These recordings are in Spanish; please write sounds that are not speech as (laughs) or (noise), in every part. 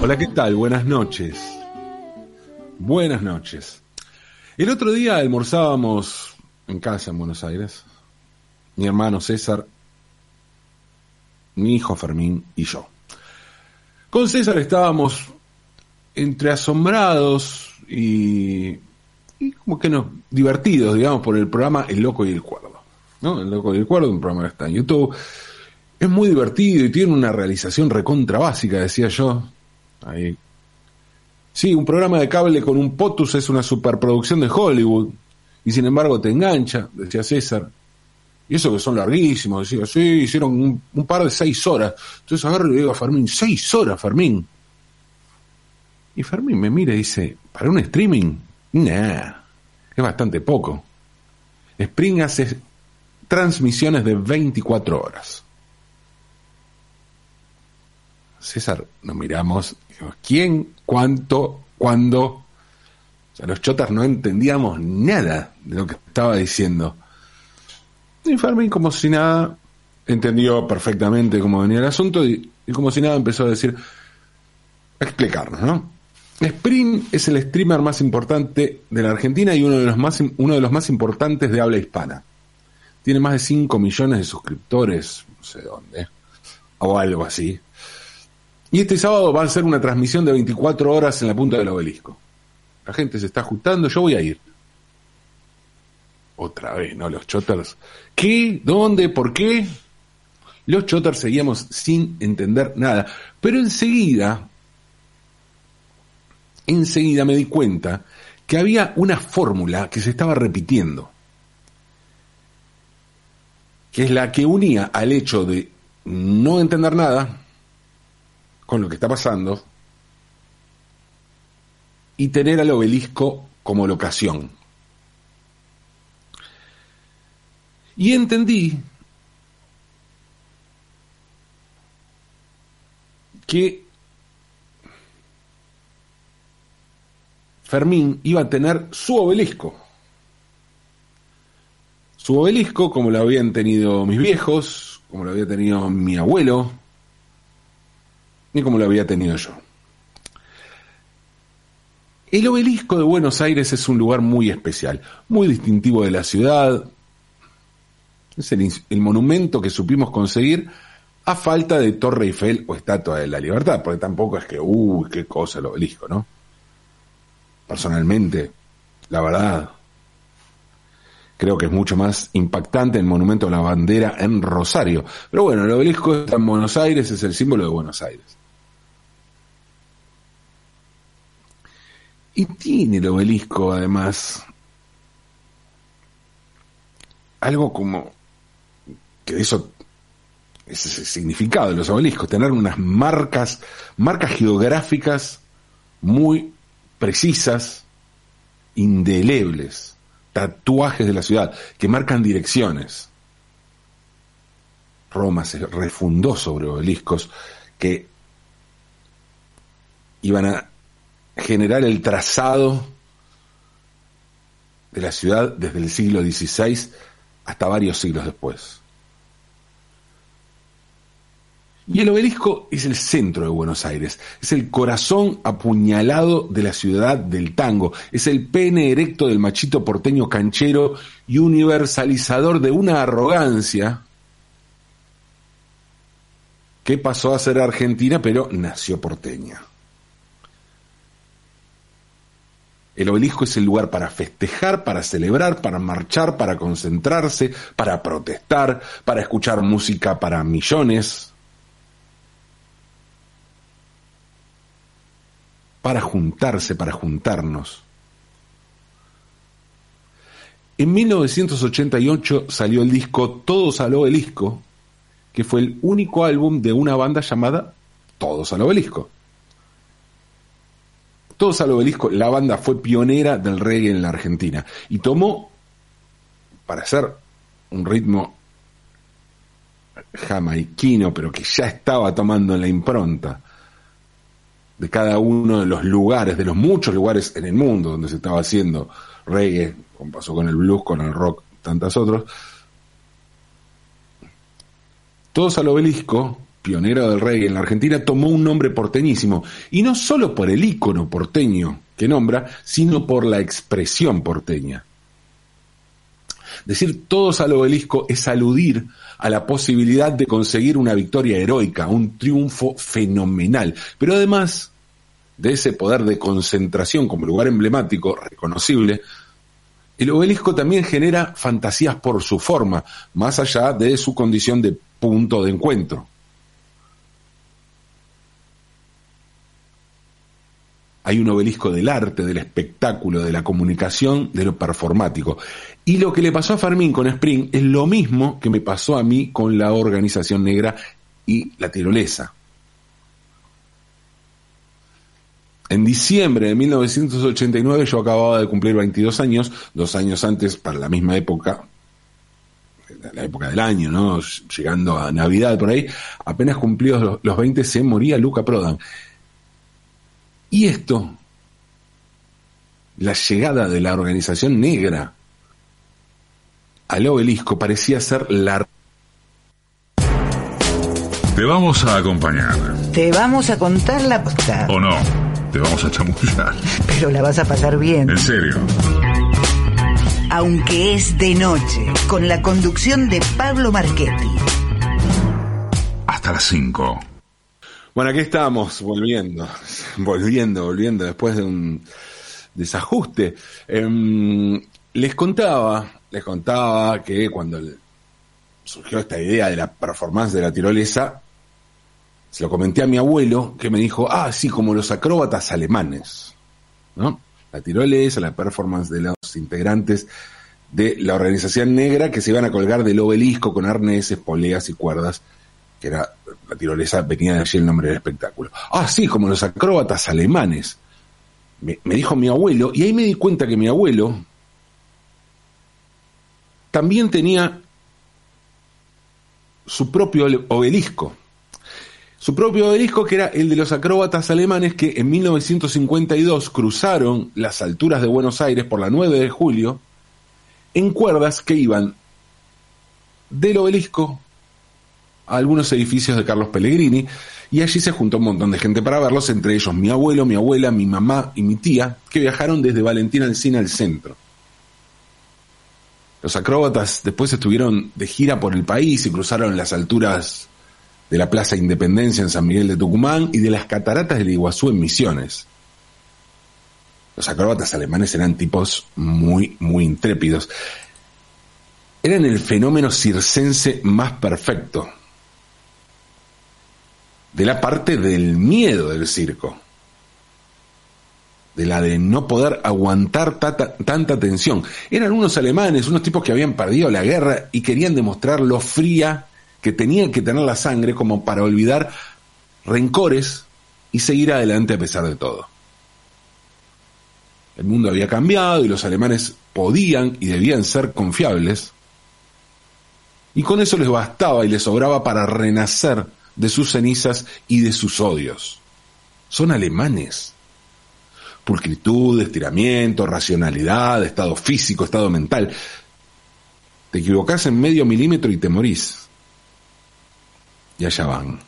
Hola, ¿qué tal? Buenas noches. Buenas noches. El otro día almorzábamos en casa en Buenos Aires, mi hermano César, mi hijo Fermín y yo. Con César estábamos entre asombrados y, como que nos divertidos, digamos, por el programa El Loco y el Cuerdo. ¿No? El Loco y el Cuerdo, un programa que está en YouTube. Es muy divertido y tiene una realización recontra básica, decía yo. Ahí. Sí, un programa de cable con un POTUS es una superproducción de Hollywood. Y sin embargo te engancha, decía César. Y eso que son larguísimos, decía, sí, hicieron un, un par de seis horas. Entonces agarro y le digo a Fermín, seis horas, Fermín. Y Fermín me mira y dice, ¿para un streaming? Nah, es bastante poco. Spring hace transmisiones de 24 horas. César, nos miramos, ¿quién? ¿Cuánto? ¿Cuándo? O sea, los chotas no entendíamos nada de lo que estaba diciendo. Y Fermín, como si nada, entendió perfectamente cómo venía el asunto y, y como si nada empezó a decir, a explicarnos, ¿no? Spring es el streamer más importante de la Argentina y uno de los más, uno de los más importantes de habla hispana. Tiene más de 5 millones de suscriptores, no sé dónde, o algo así. Y este sábado va a ser una transmisión de 24 horas en la punta del obelisco. La gente se está ajustando, yo voy a ir. Otra vez, ¿no? Los choters. ¿Qué? ¿Dónde? ¿Por qué? Los choters seguíamos sin entender nada. Pero enseguida, enseguida me di cuenta que había una fórmula que se estaba repitiendo. Que es la que unía al hecho de no entender nada con lo que está pasando y tener al obelisco como locación. Y entendí que Fermín iba a tener su obelisco. Su obelisco, como lo habían tenido mis viejos, como lo había tenido mi abuelo, y como lo había tenido yo. El obelisco de Buenos Aires es un lugar muy especial, muy distintivo de la ciudad. Es el, el, monumento que supimos conseguir a falta de Torre Eiffel o Estatua de la Libertad, porque tampoco es que, uy, qué cosa el obelisco, ¿no? Personalmente, la verdad, creo que es mucho más impactante el monumento a la bandera en Rosario. Pero bueno, el obelisco está en Buenos Aires, es el símbolo de Buenos Aires. Y tiene el obelisco, además, algo como que eso es el significado de los obeliscos, tener unas marcas, marcas geográficas muy precisas, indelebles, tatuajes de la ciudad, que marcan direcciones. Roma se refundó sobre obeliscos que iban a generar el trazado de la ciudad desde el siglo XVI hasta varios siglos después. Y el obelisco es el centro de Buenos Aires, es el corazón apuñalado de la ciudad del tango, es el pene erecto del machito porteño canchero y universalizador de una arrogancia que pasó a ser argentina pero nació porteña. El obelisco es el lugar para festejar, para celebrar, para marchar, para concentrarse, para protestar, para escuchar música para millones, para juntarse, para juntarnos. En 1988 salió el disco Todos al Obelisco, que fue el único álbum de una banda llamada Todos al Obelisco. Todos al Obelisco, la banda fue pionera del reggae en la Argentina y tomó, para hacer un ritmo jamaiquino, pero que ya estaba tomando la impronta de cada uno de los lugares, de los muchos lugares en el mundo donde se estaba haciendo reggae, como pasó con el blues, con el rock, tantos otros, Todos al obelisco, pionero del rey en la Argentina, tomó un nombre porteñísimo, y no solo por el ícono porteño que nombra, sino por la expresión porteña. Decir todos al obelisco es aludir a la posibilidad de conseguir una victoria heroica, un triunfo fenomenal, pero además de ese poder de concentración como lugar emblemático, reconocible, el obelisco también genera fantasías por su forma, más allá de su condición de punto de encuentro. Hay un obelisco del arte, del espectáculo, de la comunicación, de lo performático. Y lo que le pasó a Fermín con Spring es lo mismo que me pasó a mí con la organización negra y la tirolesa. En diciembre de 1989 yo acababa de cumplir 22 años, dos años antes, para la misma época, la época del año, ¿no? Llegando a Navidad por ahí, apenas cumplidos los 20 se moría Luca Prodan. Y esto, la llegada de la organización negra al obelisco parecía ser la... Te vamos a acompañar. Te vamos a contar la posta. ¿O no? Te vamos a chamullar. Pero la vas a pasar bien. En serio. Aunque es de noche, con la conducción de Pablo Marchetti. Hasta las 5. Bueno, aquí estamos, volviendo, (laughs) volviendo, volviendo, después de un desajuste. Em, les contaba, les contaba que cuando surgió esta idea de la performance de la tirolesa, se lo comenté a mi abuelo, que me dijo, ah, sí, como los acróbatas alemanes, ¿no? La tirolesa, la performance de los integrantes de la organización negra que se iban a colgar del obelisco con arneses, poleas y cuerdas, que era la tirolesa, venía de allí el nombre del espectáculo. Ah, sí, como los acróbatas alemanes. Me, me dijo mi abuelo, y ahí me di cuenta que mi abuelo también tenía su propio obelisco su propio obelisco, que era el de los acróbatas alemanes que en 1952 cruzaron las alturas de Buenos Aires por la 9 de julio en cuerdas que iban del obelisco a algunos edificios de Carlos Pellegrini y allí se juntó un montón de gente para verlos, entre ellos mi abuelo, mi abuela, mi mamá y mi tía, que viajaron desde Valentina Alcina al centro. Los acróbatas después estuvieron de gira por el país y cruzaron las alturas de la Plaza Independencia en San Miguel de Tucumán y de las cataratas del Iguazú en Misiones. Los acróbatas alemanes eran tipos muy, muy intrépidos. Eran el fenómeno circense más perfecto. De la parte del miedo del circo. De la de no poder aguantar tanta tensión. Eran unos alemanes, unos tipos que habían perdido la guerra y querían demostrar lo fría que tenían que tener la sangre como para olvidar rencores y seguir adelante a pesar de todo. El mundo había cambiado y los alemanes podían y debían ser confiables. Y con eso les bastaba y les sobraba para renacer de sus cenizas y de sus odios. Son alemanes. Pulcritud, estiramiento, racionalidad, estado físico, estado mental. Te equivocás en medio milímetro y te morís y allá van.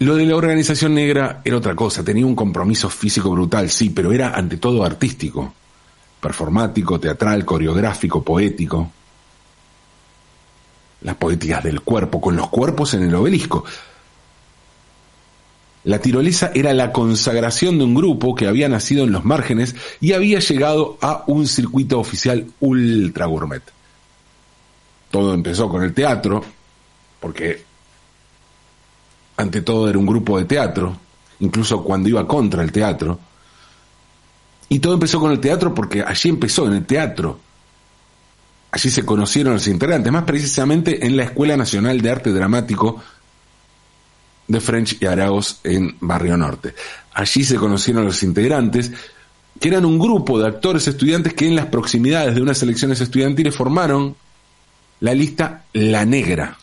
Lo de la organización negra era otra cosa, tenía un compromiso físico brutal, sí, pero era ante todo artístico, performático, teatral, coreográfico, poético. Las poéticas del cuerpo, con los cuerpos en el obelisco. La tirolesa era la consagración de un grupo que había nacido en los márgenes y había llegado a un circuito oficial ultra gourmet todo empezó con el teatro, porque ante todo era un grupo de teatro, incluso cuando iba contra el teatro. Y todo empezó con el teatro porque allí empezó, en el teatro. Allí se conocieron los integrantes, más precisamente en la Escuela Nacional de Arte Dramático de French y Araos en Barrio Norte. Allí se conocieron los integrantes, que eran un grupo de actores estudiantes que en las proximidades de unas elecciones estudiantiles formaron la lista La Negra.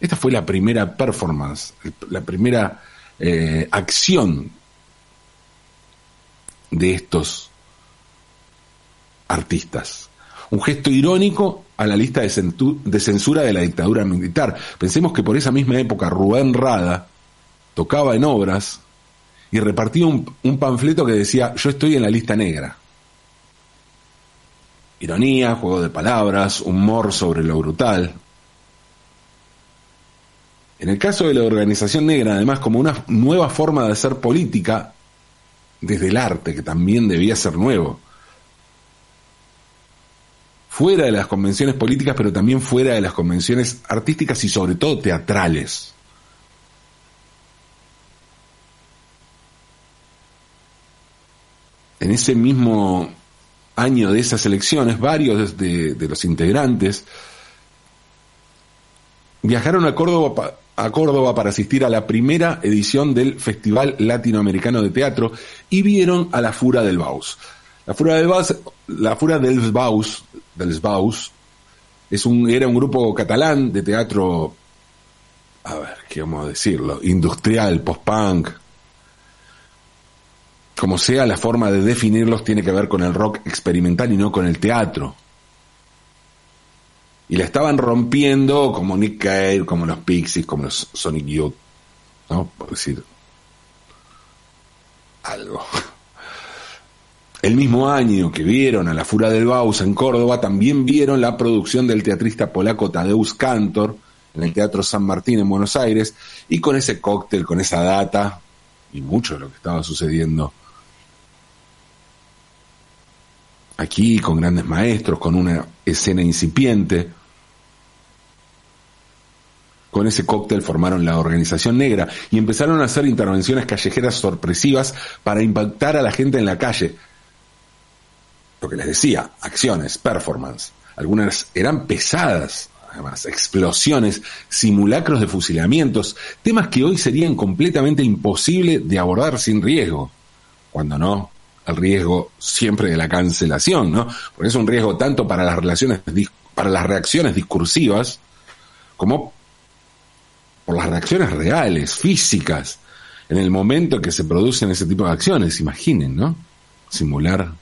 Esta fue la primera performance, la primera eh, acción de estos artistas. Un gesto irónico a la lista de, censura de la dictadura militar. Pensemos que por esa misma época Rubén Rada tocaba en obras y repartía un panfleto que decía yo estoy en la lista negra. Ironía, juego de palabras, humor sobre lo brutal. En el caso de la organización negra, además, como una nueva forma de hacer política desde el arte, que también debía ser nuevo. Fuera de las convenciones políticas, pero también fuera de las convenciones artísticas y sobre todo teatrales. En ese mismo año de esas elecciones, varios de, los integrantes viajaron a Córdoba, a Córdoba para asistir a la primera edición del Festival Latinoamericano de Teatro y vieron a la Fura del Baus. La Fura del Baus, Baus es un, era un grupo catalán de teatro, a ver, ¿qué vamos a decirlo? Industrial, post-punk. Como sea, la forma de definirlos tiene que ver con el rock experimental y no con el teatro y la estaban rompiendo como Nick Cave, como los Pixies, como los Sonic Youth, ¿no? Por decir algo. (laughs) El mismo año que vieron a la Fura del Baus en Córdoba, también vieron la producción del teatrista polaco Tadeusz Kantor en el Teatro San Martín en Buenos Aires, y con ese cóctel, con esa data, y mucho de lo que estaba sucediendo aquí, con grandes maestros, con una escena incipiente, con ese cóctel formaron la organización negra y empezaron a hacer intervenciones callejeras sorpresivas para impactar a la gente en la calle. Lo que les decía, acciones, performance. Algunas eran pesadas, además, explosiones, simulacros de fusilamientos, temas que hoy serían completamente imposible de abordar sin riesgo. Cuando no, el riesgo siempre de la cancelación, ¿no? Porque es un riesgo tanto para las relaciones, para las reacciones discursivas, como por las reacciones reales, físicas, en el momento que se producen ese tipo de acciones, imaginen, ¿no? Simular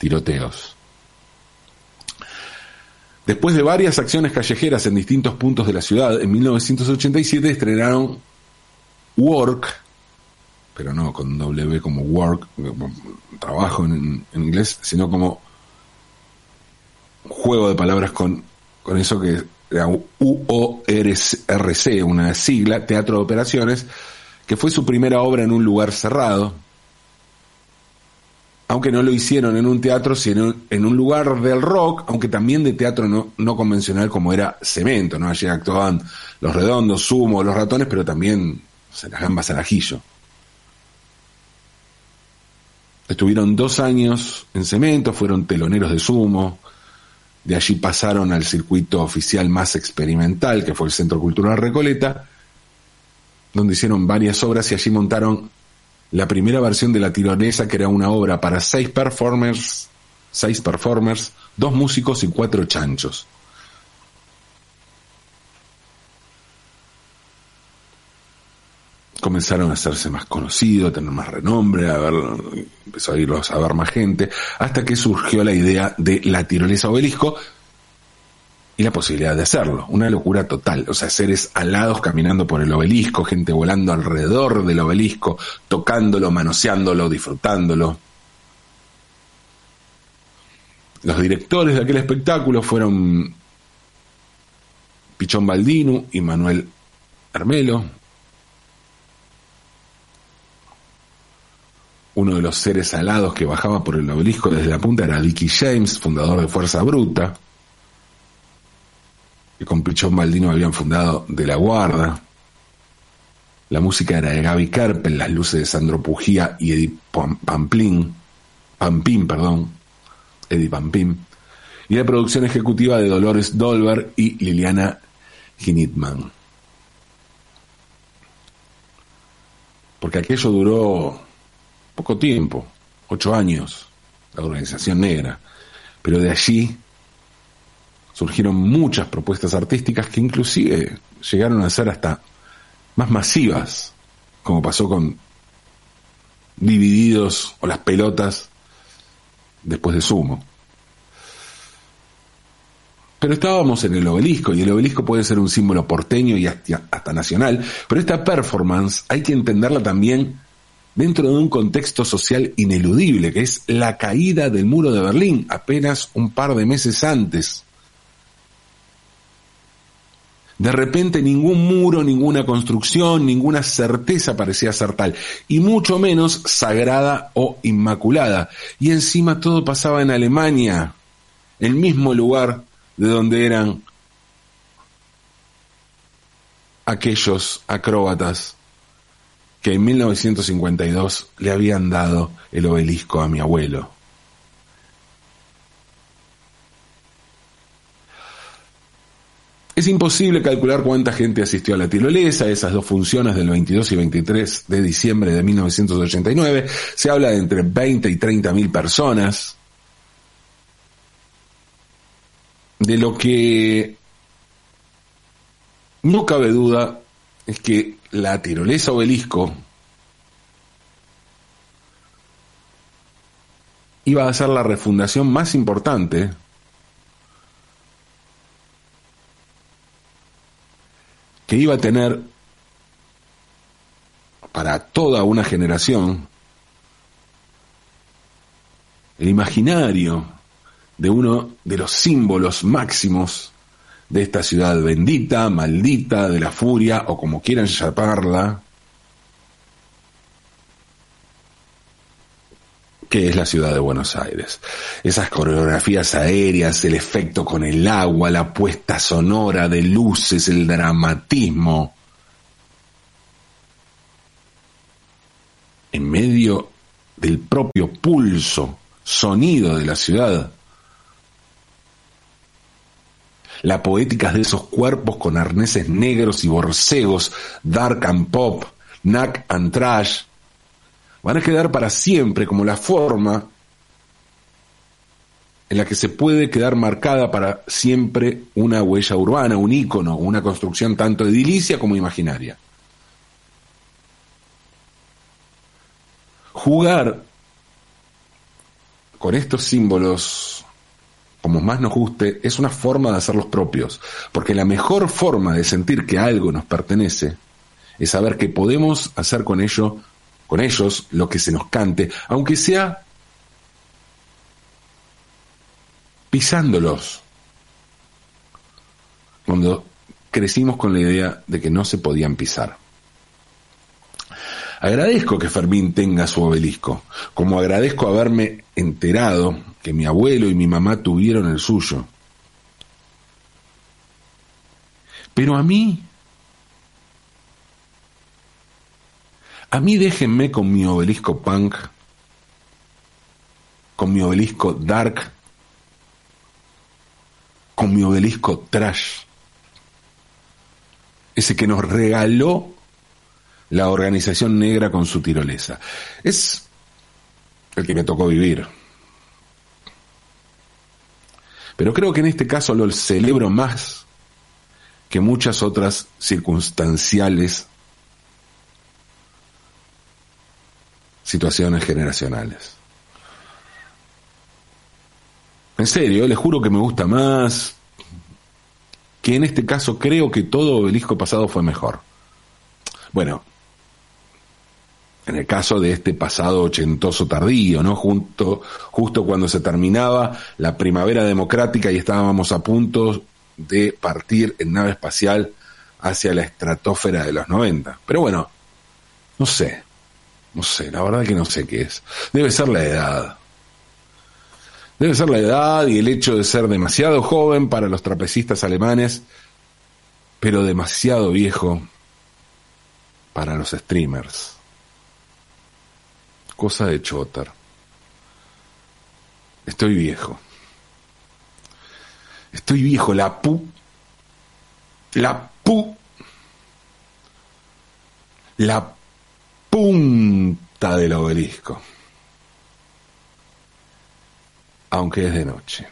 tiroteos. Después de varias acciones callejeras en distintos puntos de la ciudad, en 1987 estrenaron Work, pero no con W como work, trabajo en, en inglés, sino como juego de palabras con, con eso que era UORC, una sigla, Teatro de Operaciones, que fue su primera obra en un lugar cerrado, aunque no lo hicieron en un teatro, sino en un lugar del rock, aunque también de teatro no, convencional como era Cemento, ¿no? Allí actuaban los redondos, Sumo, los ratones, pero también o sea, las gambas al ajillo. Estuvieron dos años en Cemento, fueron teloneros de Sumo, de allí pasaron al circuito oficial más experimental, que fue el Centro Cultural Recoleta, donde hicieron varias obras y allí montaron la primera versión de La Tironesa, que era una obra para seis performers, seis performers, dos músicos y cuatro chanchos. Comenzaron a hacerse más conocidos, a tener más renombre, a ver, empezó a irlos a ver más gente, hasta que surgió la idea de la tirolesa obelisco y la posibilidad de hacerlo. Una locura total. O sea, seres alados caminando por el obelisco, gente volando alrededor del obelisco, tocándolo, manoseándolo, disfrutándolo. Los directores de aquel espectáculo fueron Pichón Baldino y Manuel Armelo. Uno de los seres alados que bajaba por el obelisco desde la punta era Dickie James, fundador de Fuerza Bruta que con Pichón Baldino habían fundado De la Guarda. La música era de Gaby Kerpel, las luces de Sandro Pujía y Eddie Pam- Pamplín, Pampín, perdón, Eddie Pampín, y la producción ejecutiva de Dolores Dolber y Liliana Hinitman. Porque aquello duró poco tiempo, ocho años, la organización negra, pero de allí surgieron muchas propuestas artísticas que inclusive llegaron a ser hasta más masivas, como pasó con Divididos o las pelotas después de Sumo. Pero estábamos en el obelisco y el obelisco puede ser un símbolo porteño y hasta, hasta nacional, pero esta performance hay que entenderla también dentro de un contexto social ineludible, que es la caída del muro de Berlín apenas un par de meses antes. De repente ningún muro, ninguna construcción, ninguna certeza parecía ser tal, y mucho menos sagrada o inmaculada. Y encima todo pasaba en Alemania, el mismo lugar de donde eran aquellos acróbatas que en 1952 le habían dado el obelisco a mi abuelo. Es imposible calcular cuánta gente asistió a la tirolesa, esas dos funciones del 22 y 23 de diciembre de 1989. Se habla de entre 20 y 30 mil personas. De lo que no cabe duda es que la tirolesa obelisco iba a ser la refundación más importante que iba a tener para toda una generación el imaginario de uno de los símbolos máximos de esta ciudad bendita, maldita, de la furia, o como quieran llamarla, que es la ciudad de Buenos Aires. Esas coreografías aéreas, el efecto con el agua, la puesta sonora de luces, el dramatismo. En medio del propio pulso, sonido de la ciudad. La poética de esos cuerpos con arneses negros y borcegos, dark and pop, knack and trash, van a quedar para siempre como la forma en la que se puede quedar marcada para siempre una huella urbana, un ícono, una construcción tanto edilicia como imaginaria. Jugar con estos símbolos, como más nos guste, es una forma de hacerlos propios, porque la mejor forma de sentir que algo nos pertenece es saber que podemos hacer con ello con ellos lo que se nos cante, aunque sea pisándolos. Cuando crecimos con la idea de que no se podían pisar. Agradezco que Fermín tenga su obelisco, como agradezco haberme enterado que mi abuelo y mi mamá tuvieron el suyo. Pero a mí A mí déjenme con mi obelisco punk, con mi obelisco dark, con mi obelisco trash. Ese que nos regaló la organización negra con su tirolesa. Es el que me tocó vivir. Pero creo que en este caso lo celebro más que muchas otras circunstanciales situaciones generacionales. En serio, les juro que me gusta más, que en este caso creo que todo obelisco pasado fue mejor. Bueno, en el caso de este pasado ochentoso tardío, ¿no? Junto, justo cuando se terminaba la primavera democrática y estábamos a punto de partir en nave espacial hacia la estratosfera de los 90. Pero bueno, no sé, no sé, la verdad que no sé qué es. Debe ser la edad. Debe ser la edad y el hecho de ser demasiado joven para los trapecistas alemanes, pero demasiado viejo para los streamers. Cosa de chotar. Estoy viejo. Estoy viejo, la pu. La pu. La punta del obelisco, aunque es de noche.